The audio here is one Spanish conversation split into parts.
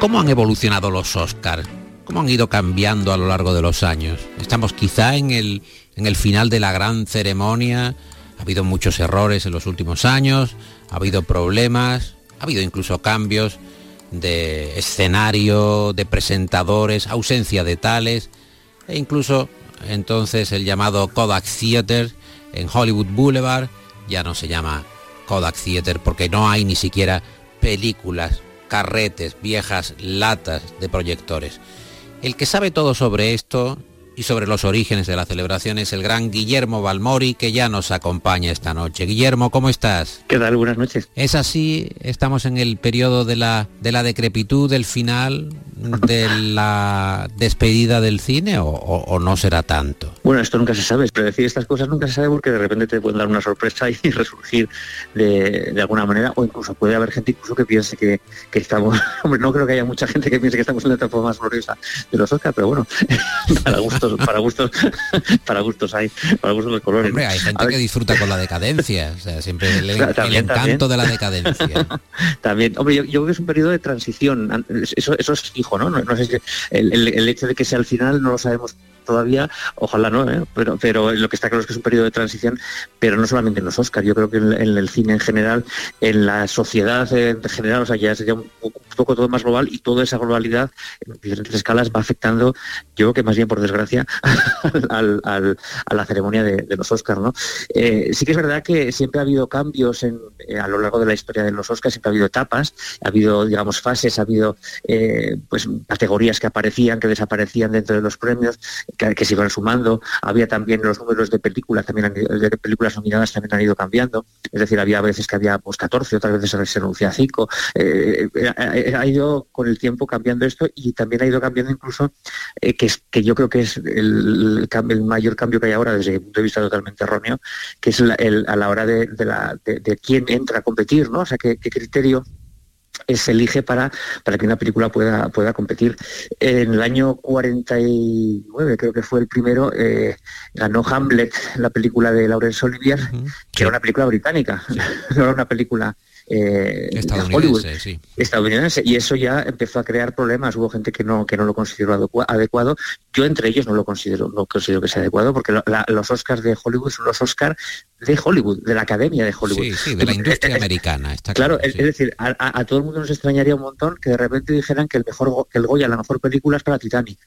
¿Cómo han evolucionado los Oscars? ¿Cómo han ido cambiando a lo largo de los años? Estamos quizá en el, en el final de la gran ceremonia. Ha habido muchos errores en los últimos años, ha habido problemas, ha habido incluso cambios de escenario, de presentadores, ausencia de tales, e incluso entonces el llamado Kodak Theater en Hollywood Boulevard ya no se llama Kodak Theater porque no hay ni siquiera películas, carretes, viejas latas de proyectores. El que sabe todo sobre esto y sobre los orígenes de la celebración es el gran Guillermo Balmori que ya nos acompaña esta noche. Guillermo, ¿cómo estás? ¿Qué tal? Buenas noches. ¿Es así? ¿Estamos en el periodo de la, de la decrepitud, del final, de la despedida del cine o, no será tanto? Bueno, esto nunca se sabe. Predecir estas cosas nunca se sabe porque de repente te pueden dar una sorpresa y resurgir de, alguna manera o incluso puede haber gente incluso que piense que, estamos... Hombre, no creo que haya mucha gente que piense que estamos en la etapa más gloriosa de los Oscars, pero bueno, para gusto para gustos, para gustos hay, para gustos los colores. Hombre, hay gente que disfruta con la decadencia, o sea, siempre el, encanto de la decadencia. también, hombre, yo, creo que es un periodo de transición, eso, eso es fijo, ¿no? No, sé si el, hecho de que sea al final no lo sabemos todavía, ojalá no, ¿eh? pero, pero lo que está claro es que es un periodo de transición, pero no solamente en los Oscars, yo creo que en, el cine en general, en la sociedad en general, o sea, ya sería un, poco todo más global y toda esa globalidad en diferentes escalas va afectando, yo creo que más bien por desgracia, a la ceremonia de, los Oscars. ¿no? Eh, sí que es verdad que siempre ha habido cambios en, eh, a lo largo de la historia de los Oscars, siempre ha habido etapas, ha habido, digamos, fases, ha habido pues categorías que aparecían, que desaparecían dentro de los premios, que, se iban sumando. Había también los números de películas, también de películas nominadas también han ido cambiando. Es decir, había veces que había pues 14, otras veces se renuncia a 5. Eh, eh, eh, ha ido con el tiempo cambiando esto y también ha ido cambiando incluso, que, es, que yo creo que es el, el, mayor cambio que hay ahora desde mi punto de vista totalmente erróneo, que es a la hora de, de, quién entra a competir, ¿no? O sea, qué, qué criterio se elige para, para que una película pueda, pueda competir. En el año 49, creo que fue el primero, eh, ganó Hamlet, la película de Laurence Olivier, que era una película británica, no era una película eh, estadounidense, Y eso ya empezó a crear problemas. Hubo gente que no, que no lo consideró adecuado. Yo entre ellos no lo considero, no considero que sea adecuado, porque los Oscars de Hollywood son los Oscars de Hollywood, de la Academia de Hollywood. Sí, sí, de la industria americana. Está claro, es, decir, a, todo el mundo nos extrañaría un montón que de repente dijeran que el mejor que el Goya, la mejor película es para Titanic.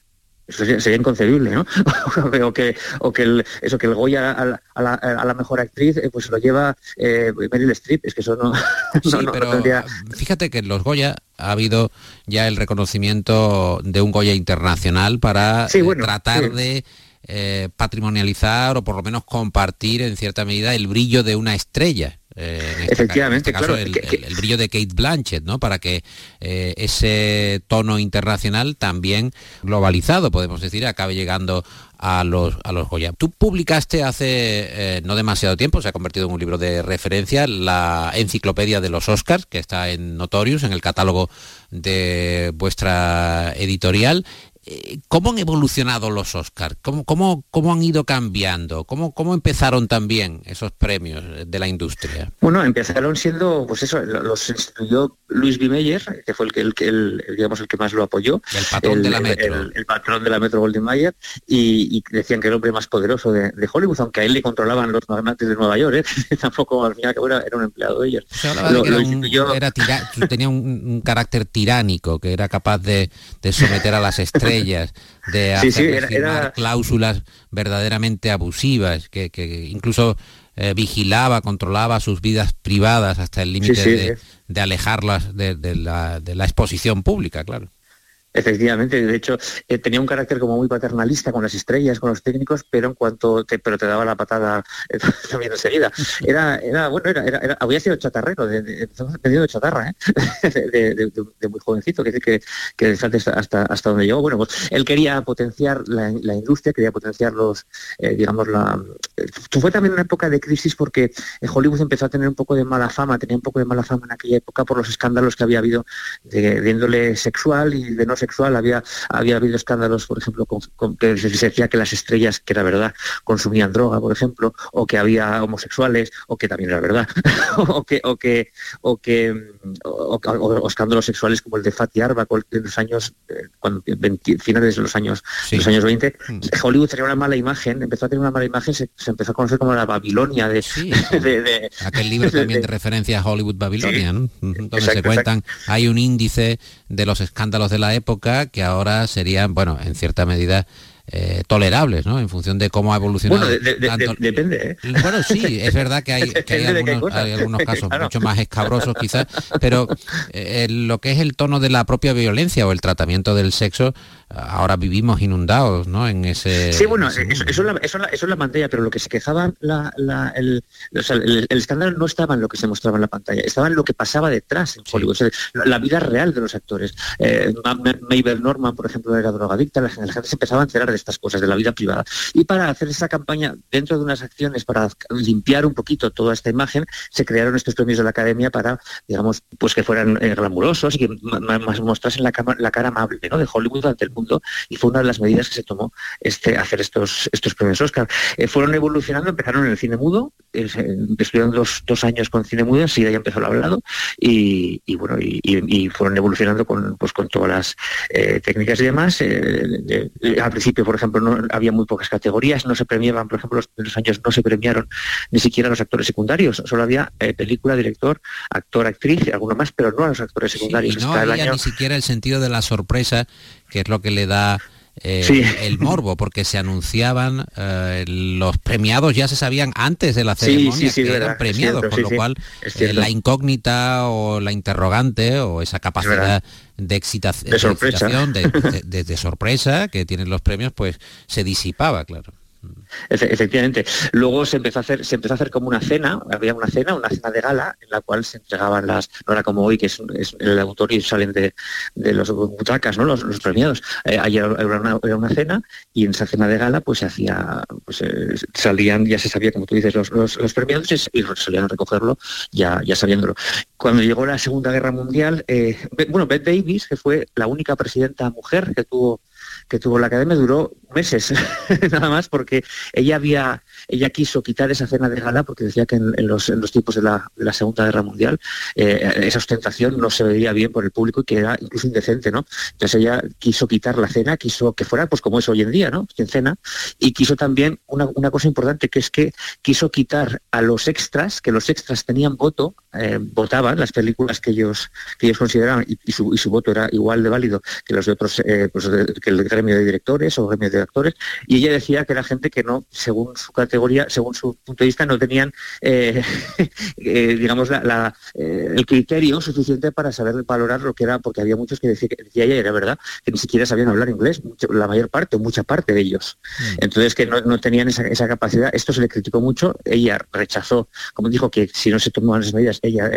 Eso sería, inconcebible, ¿no? o que, o que el, eso que el Goya a la, mejor actriz eh, pues lo lleva eh, Meryl Streep. Es que eso no. Sí, pero fíjate que en los Goya ha habido ya el reconocimiento de un Goya internacional para eh, tratar de eh, patrimonializar o por lo menos compartir en cierta medida el brillo de una estrella. Eh, este Efectivamente, este claro. El, brillo de Kate Blanchett, ¿no? Para que eh, ese tono internacional también globalizado, podemos decir, acabe llegando a los, a los Goya. Tú publicaste hace no demasiado tiempo, se ha convertido en un libro de referencia, la enciclopedia de los Oscars, que está en Notorious, en el catálogo de vuestra editorial. Eh, ¿Cómo han evolucionado los Oscars? ¿Cómo, cómo, cómo han ido cambiando? ¿Cómo, ¿Cómo empezaron también esos premios de la industria? Bueno, empezaron siendo, pues eso, los instituyó Luis B. Meyer, que fue el que, el, el, digamos, el que más lo apoyó. El patrón de la Metro. El, patrón de la Metro Golden Mayer, y, decían que era el hombre más poderoso de, Hollywood, aunque a él le controlaban los magnates de Nueva York, ¿eh? tampoco al final era, era un empleado de ellos. tenía un, carácter tiránico, que era capaz de, de someter a las estrellas de hacer cláusulas verdaderamente abusivas, que, incluso eh, vigilaba, controlaba sus vidas privadas hasta el límite de, alejarlas de, la, de la exposición pública, claro. Efectivamente, de hecho, eh, tenía un carácter como muy paternalista con las estrellas, con los técnicos, pero en cuanto pero te daba la patada eh, también enseguida. Era, bueno, era, había sido chatarrero, de, de, chatarra, ¿eh? de, muy jovencito, que que, que hasta, hasta donde llegó. Bueno, pues él quería potenciar la, industria, quería potenciar los, digamos, la. Fue también una época de crisis porque Hollywood empezó a tener un poco de mala fama, tenía un poco de mala fama en aquella época por los escándalos que había habido de, índole sexual y de no homosexual, había, había habido escándalos, por ejemplo, con, que se decía que las estrellas, que era verdad, consumían droga, por ejemplo, o que había homosexuales, o que también era verdad, o que, o que, o que o, escándalos sexuales como el de Fatih Arbuckle en los años, eh, cuando, finales de los años, los años 20, mm. Hollywood tenía una mala imagen, empezó a tener una mala imagen, se, empezó a conocer como la Babilonia de, aquel libro también de, referencia a Hollywood Babilonia, donde se cuentan, hay un índice de los escándalos de la época que ahora serían, bueno, en cierta medida eh, tolerables, ¿no? En función de cómo ha evolucionado. Bueno, depende. ¿eh? Bueno, sí, es verdad que hay, algunos, casos mucho más escabrosos quizás, pero eh, lo que es el tono de la propia violencia o el tratamiento del sexo ahora vivimos inundados ¿no? en ese... Sí, bueno, eso, eso, es la, pantalla, pero lo que se quejaba, el, escándalo no estaba en lo que se mostraba en la pantalla, estaba en lo que pasaba detrás en Hollywood, la, vida real de los actores. Eh, Mabel Norman, por ejemplo, era drogadicta, la, gente se empezaba a enterar de estas cosas, de la vida privada. Y para hacer esa campaña, dentro de unas acciones para limpiar un poquito toda esta imagen, se crearon estos premios de la Academia para, digamos, pues que fueran eh, glamurosos y que mostrasen la, la cara amable ¿no? de Hollywood ante el mundo y fue una de las medidas que se tomó este, hacer estos, estos premios Oscar. Eh, fueron evolucionando, empezaron en el cine mudo, eh, estuvieron dos, dos, años con cine mudo, así ya empezó el hablado y, bueno, y, fueron evolucionando con, pues, con todas las eh, técnicas y demás. al principio, por ejemplo, no había muy pocas categorías, no se premiaban, por ejemplo, los los años no se premiaron ni siquiera los actores secundarios, solo había película, director, actor, actriz, y alguno más, pero no a los actores secundarios. no había ni siquiera el sentido de la sorpresa que es lo que le da eh, el morbo, porque se anunciaban, eh, los premiados ya se sabían antes de la ceremonia que eran premiados, con lo cual eh, la incógnita o la interrogante o esa capacidad de, excitación, de, sorpresa. de sorpresa que tienen los premios, pues se disipaba, claro. Efectivamente. Luego se empezó a hacer, se empezó a hacer como una cena, había una cena, una cena de gala, en la cual se entregaban las, no era como hoy, que es, el auditorio y salen de, los butacas, ¿no? Los, premiados. Eh, ayer era una, cena y en esa cena de gala pues se hacía, pues eh, salían, ya se sabía, como tú dices, los, los, premiados y, salían a recogerlo ya, ya sabiéndolo. Cuando llegó la Segunda Guerra Mundial, eh, bueno, Beth Davis, que fue la única presidenta mujer que tuvo que tuvo la academia duró meses, nada más, porque ella había, ella quiso quitar esa cena de gala porque decía que en, los, tiempos de la, Segunda Guerra Mundial eh, esa ostentación no se veía bien por el público y que era incluso indecente, ¿no? Entonces ella quiso quitar la cena, quiso que fuera pues como es hoy en día, ¿no? Sin cena, y quiso también una, cosa importante que es que quiso quitar a los extras, que los extras tenían voto, eh, votaban las películas que ellos, que ellos consideraban y, su, voto era igual de válido que los de otros, eh, pues que el gremio de directores o gremio de actores, y ella decía que era gente que no, según su categoría, según su punto de vista, no tenían, eh, eh, digamos, la, eh, el criterio suficiente para saber valorar lo que era, porque había muchos que decía, ella, era verdad, que ni siquiera sabían hablar inglés, la mayor parte, o mucha parte de ellos. Mm. Entonces, que no, tenían esa, capacidad. Esto se le criticó mucho, ella rechazó, como dijo, que si no se tomaban esas medidas, ella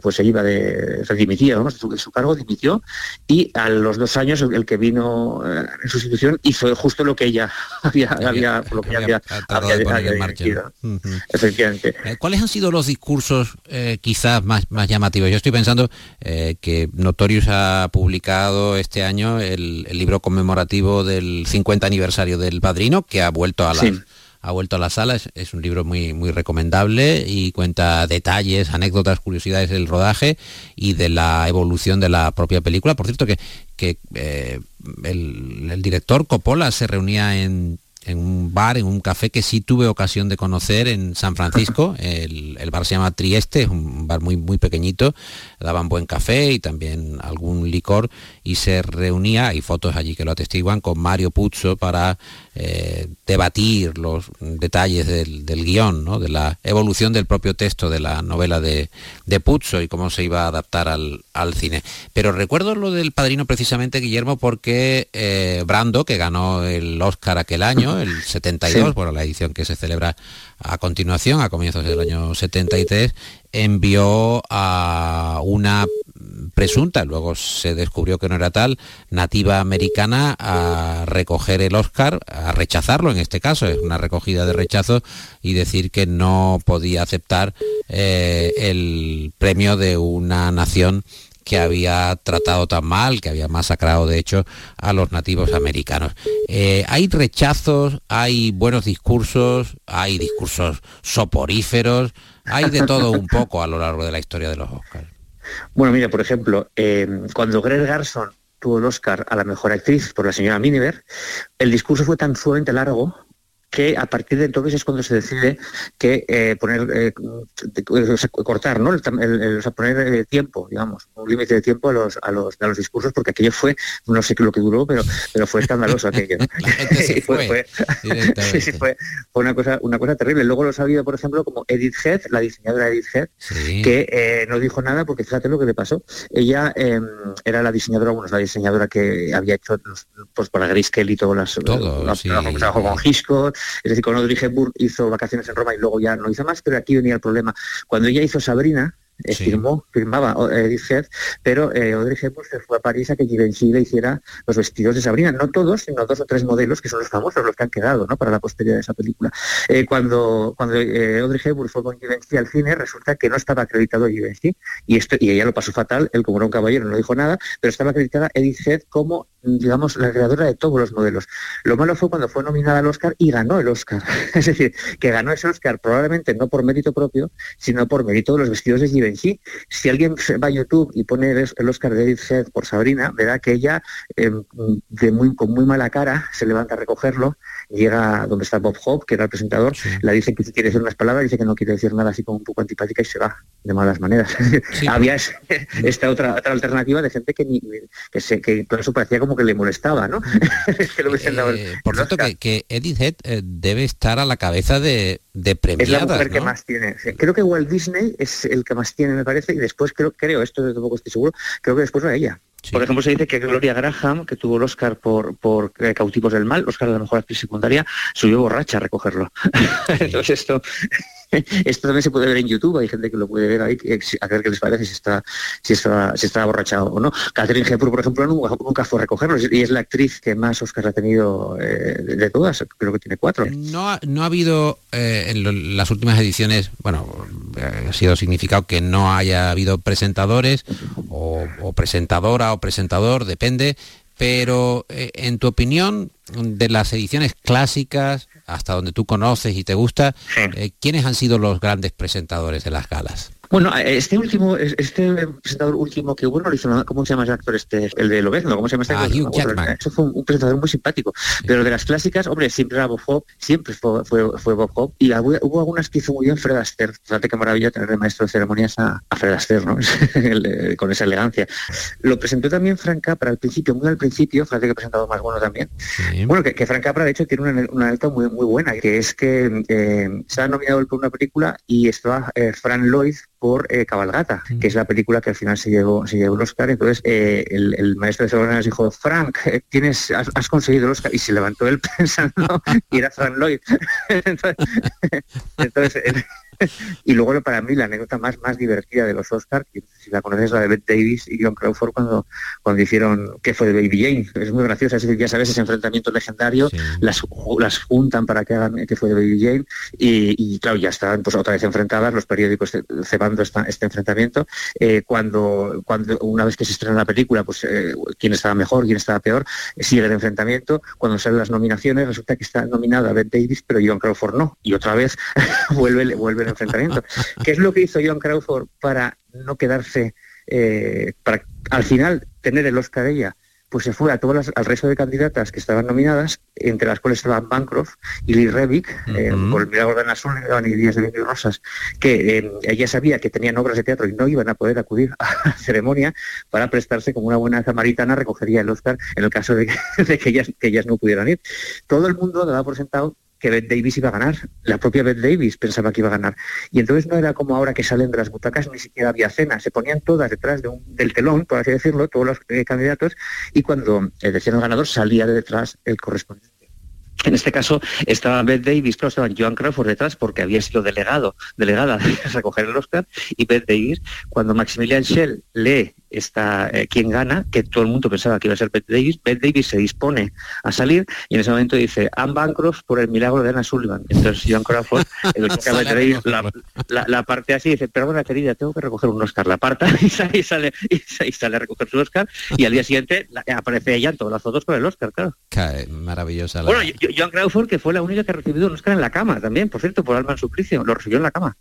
pues se iba de, se dimitía, de su, cargo, dimitió, y a los dos años el, que vino en sustitución hizo justo lo que ella había, había, lo que había, Efectivamente. Eh, ¿Cuáles han sido los discursos eh, quizás más, más llamativos? Yo estoy pensando eh, que Notorious ha publicado este año el, libro conmemorativo del 50 aniversario del Padrino, que ha vuelto a la... ha vuelto a la sala, es, un libro muy, muy recomendable y cuenta detalles, anécdotas, curiosidades del rodaje y de la evolución de la propia película. Por cierto que, que el, el, director Coppola se reunía en en un bar, en un café que sí tuve ocasión de conocer en San Francisco. El, bar se llama Trieste, es un bar muy, muy pequeñito, daban buen café y también algún licor y se reunía, hay fotos allí que lo atestiguan, con Mario Puzo para eh, debatir los detalles del, guion, ¿no? de la evolución del propio texto de la novela de, de Puzo y cómo se iba a adaptar al, cine. Pero recuerdo lo del padrino precisamente, Guillermo, porque eh, Brando, que ganó el Oscar aquel año, el 72, por la edición que se celebra a continuación, a comienzos del año 73, envió a una presunta, luego se descubrió que no era tal, nativa americana a recoger el Oscar, a rechazarlo en este caso, es una recogida de rechazo y decir que no podía aceptar eh, el premio de una nación que había tratado tan mal, que había masacrado de hecho a los nativos americanos. Eh, hay rechazos, hay buenos discursos, hay discursos soporíferos, hay de todo un poco a lo largo de la historia de los Oscars. Bueno, mira, por ejemplo, eh, cuando Greg Garson tuvo el Oscar a la mejor actriz por la señora Miniver, el discurso fue tan sumamente largo que a partir de entonces es cuando se decide que eh, poner eh, cortar no el, poner eh, tiempo digamos un límite de tiempo a los, a los a los discursos porque aquello fue no sé qué lo que duró pero pero fue escandaloso aquello. Fue, fue, una cosa una cosa terrible. Luego lo ha sabido por ejemplo como Edith Head la diseñadora Edith Head que no dijo nada porque fíjate lo que le pasó. Ella em, era la diseñadora bueno la diseñadora que había hecho pues para Grayscale y todo las todo, con Hitchcock es decir, cuando Audrey Hepburn hizo vacaciones en Roma y luego ya no hizo más, pero aquí venía el problema. Cuando ella hizo Sabrina, eh, firmó, firmaba Edith Head, pero eh, Audrey Hepburn se fue a París a que Givenchy le hiciera los vestidos de Sabrina, no todos, sino dos o tres modelos que son los famosos, los que han quedado ¿no? para la posteridad de esa película. Eh, cuando cuando Audrey Hepburn fue con Givenchy al cine, resulta que no estaba acreditado Givenchy, y, esto, y ella lo pasó fatal, él como era un caballero no dijo nada, pero estaba acreditada Edith Head como digamos, la creadora de todos los modelos. Lo malo fue cuando fue nominada al Oscar y ganó el Oscar. es decir, que ganó ese Oscar probablemente no por mérito propio, sino por mérito de los vestidos de Givenchy. Si alguien va a YouTube y pone el Oscar de Edith Head por Sabrina, verá que ella, em, de muy, con muy mala cara, se levanta a recogerlo, llega donde está Bob Hope, que era el presentador, la dice que quiere decir unas palabras, dice que no quiere decir nada así como un poco antipática y se va de malas maneras. Había esta otra, otra alternativa de gente que, que, se, que por eso parecía como que le molestaba, ¿no? Eh, por cierto, que, Edith Head eh, debe estar a la cabeza de, de premiadas, Es la mujer que más tiene. Creo que Walt Disney es el que más tiene, me parece, y después creo, creo esto tampoco estoy seguro, creo que después va ella. Por ejemplo, se dice que Gloria Graham, que tuvo el Oscar por, por eh, Cautivos del Mal, Oscar de la Mejor Actriz Secundaria, subió borracha a recogerlo. Entonces esto Esto también se puede ver en YouTube, hay gente que lo puede ver ahí, a ver qué les parece si está, si está, si está borrachado o no. Catherine Hepburn, por ejemplo, nunca, fue a recogerlo y es la actriz que más Oscar ha tenido eh, de, todas, creo que tiene cuatro. No ha, no ha habido eh, en las últimas ediciones, bueno, eh, ha sido significado que no haya habido presentadores o presentadora o presentador, depende, pero en tu opinión, de las ediciones clásicas, hasta donde tú conoces y te gusta, eh, ¿quiénes han sido los grandes presentadores de las galas? Bueno, este último, este presentador último que hubo, no lo hizo, ¿cómo se llama ese actor este? El de Lobezno, ¿cómo se llama este? Ah, Hugh Jackman. Eso fue un, presentador muy simpático. Pero de las clásicas, hombre, siempre era Bob Hope, siempre fue, fue, Bob Hope. Y hubo, algunas que hizo muy bien Fred Astaire. Fíjate qué maravilla tener de maestro de ceremonias a, Fred Astaire, ¿no? Con esa elegancia. Lo presentó también Frank Capra al principio, muy al principio, fíjate que presentado más bueno también. Bueno, que, Frank Capra, de hecho, tiene una, una muy, muy buena, que es que eh, se ha nominado por una película y estaba eh, Frank Lloyd por eh, Cabalgata, que es la película que al final se llevó, se llevó el Oscar. Entonces eh, el, maestro de ceremonias dijo, Frank, eh, tienes, has, conseguido el Oscar. Y se levantó él pensando y era Frank Lloyd. entonces, y luego para mí la anécdota más, más divertida de los Oscars, si la conoces, la de Bette Davis y John Crawford cuando, cuando hicieron que fue de Baby Jane. Es muy graciosa, es decir, ya sabes, ese enfrentamiento legendario, las, las juntan para que hagan que fue de Baby Jane y, claro, ya están pues otra vez enfrentadas, los periódicos cebando este enfrentamiento. Eh, cuando, cuando una vez que se estrena la película, pues eh, quién estaba mejor, quién estaba peor, sigue el enfrentamiento. Cuando salen las nominaciones, resulta que está nominada Bette Davis, pero John Crawford no. Y otra vez vuelve, vuelve enfrentamiento. ¿Qué es lo que hizo John Crawford para no quedarse, eh, para al final tener el Oscar ella? Pues se fue a todas al resto de candidatas que estaban nominadas, entre las cuales estaban Bancroft y Lee Revick, eh, por el Milagro de Ana y Días de Vino Rosas, que eh, ella sabía que tenían obras de teatro y no iban a poder acudir a la ceremonia para prestarse como una buena samaritana, recogería el Oscar en el caso de que, ellas, que ellas no pudieran ir. Todo el mundo daba por sentado que Beth Davis iba a ganar. La propia Beth Davis pensaba que iba a ganar. Y entonces no era como ahora que salen de las butacas, ni siquiera había cena. Se ponían todas detrás del telón, por así decirlo, todos los eh, candidatos, y cuando eh, decían el ganador salía de detrás el correspondiente. En este caso estaba Beth Davis, pero estaba Joan Crawford detrás porque había sido delegado, delegada a recoger el Oscar, y Beth Davis, cuando Maximilian Schell lee está eh, quien gana, que todo el mundo pensaba que iba a ser Bette Davis. Bette Davis se dispone a salir y en ese momento dice, Anne Bancroft por el milagro de Anna Sullivan. Entonces Joan Crawford, el la, parte así dice, pero bueno, querida, tengo que recoger un Oscar. La aparta y sale, y sale, y sale, a recoger su Oscar y al día siguiente aparece ella en todas las fotos con el Oscar, claro. maravillosa. Bueno, Joan Crawford, que fue la única que ha recibido un Oscar en la cama también, por cierto, por Alma en Suplicio, lo recibió en la cama.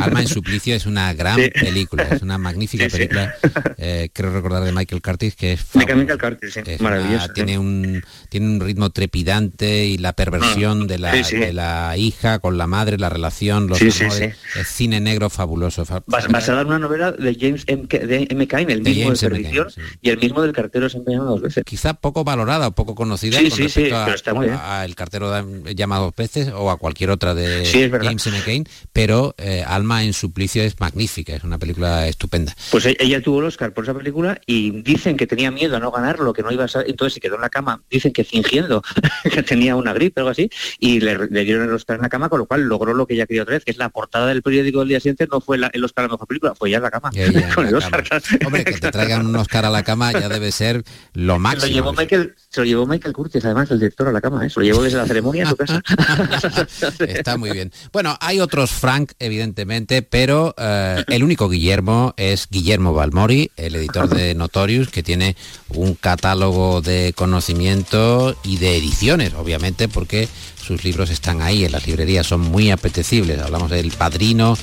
Alma en Suplicio es una gran película, es una magnífica película. Eh, creo recordar de Michael Curtis que es Michael Curtis, maravilloso. tiene un tiene un ritmo trepidante y la perversión ah, de, la, de la hija con la madre, la relación, los amores, es cine negro fabuloso. Basada en una novela de James M. de M. Cain, el mismo de, Perdición y el mismo del cartero se dos veces. Quizá poco valorada o poco conocida con respecto a, el cartero llamado dos veces o a cualquier otra de James M. Cain, pero eh, Alma en suplicio es magnífica, es una película estupenda. Pues ella tuvo el Oscar por esa película y dicen que tenía miedo a no ganarlo, que no iba a ser, entonces se quedó en la cama, dicen que fingiendo que tenía una gripe o algo así, y le, dieron el Oscar en la cama, con lo cual logró lo que ella quería otra vez, que es la portada del periódico del día siguiente, no fue el Oscar a la mejor película, fue ya en la cama. Hombre, que te traigan un Oscar a la cama ya debe ser lo máximo. Se lo llevó Michael, se lo llevó Michael Curtis, además, el director a la cama, ¿eh? se lo llevó desde la ceremonia a su casa. Está muy bien. Bueno, hay otros Frank, evidentemente, pero eh, el único Guillermo es Guillermo Balmori, el editor de Notorious, que tiene un catálogo de conocimiento y de ediciones, obviamente, porque sus libros están ahí en las librerías, son muy apetecibles. Hablamos del Padrino,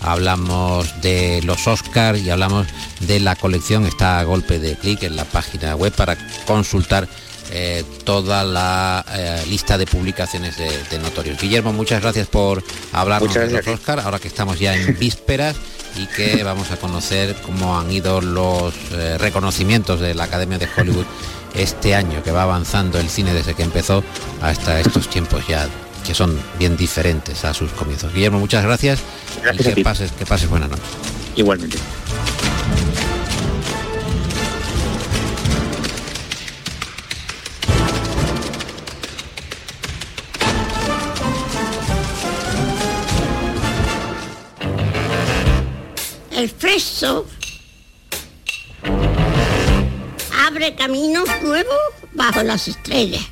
hablamos de los Oscars y hablamos de la colección. Está a golpe de clic en la página web para consultar eh, toda la eh, lista de publicaciones de, de, Notorios. Guillermo, muchas gracias por hablarnos de los Oscar, ahora que estamos ya en vísperas y que vamos a conocer cómo han ido los eh, reconocimientos de la Academia de Hollywood este año, que va avanzando el cine desde que empezó hasta estos tiempos ya que son bien diferentes a sus comienzos. Guillermo, muchas gracias, y que pases, que pases buena noche. Igualmente. El fresco abre caminos nuevos bajo las estrellas.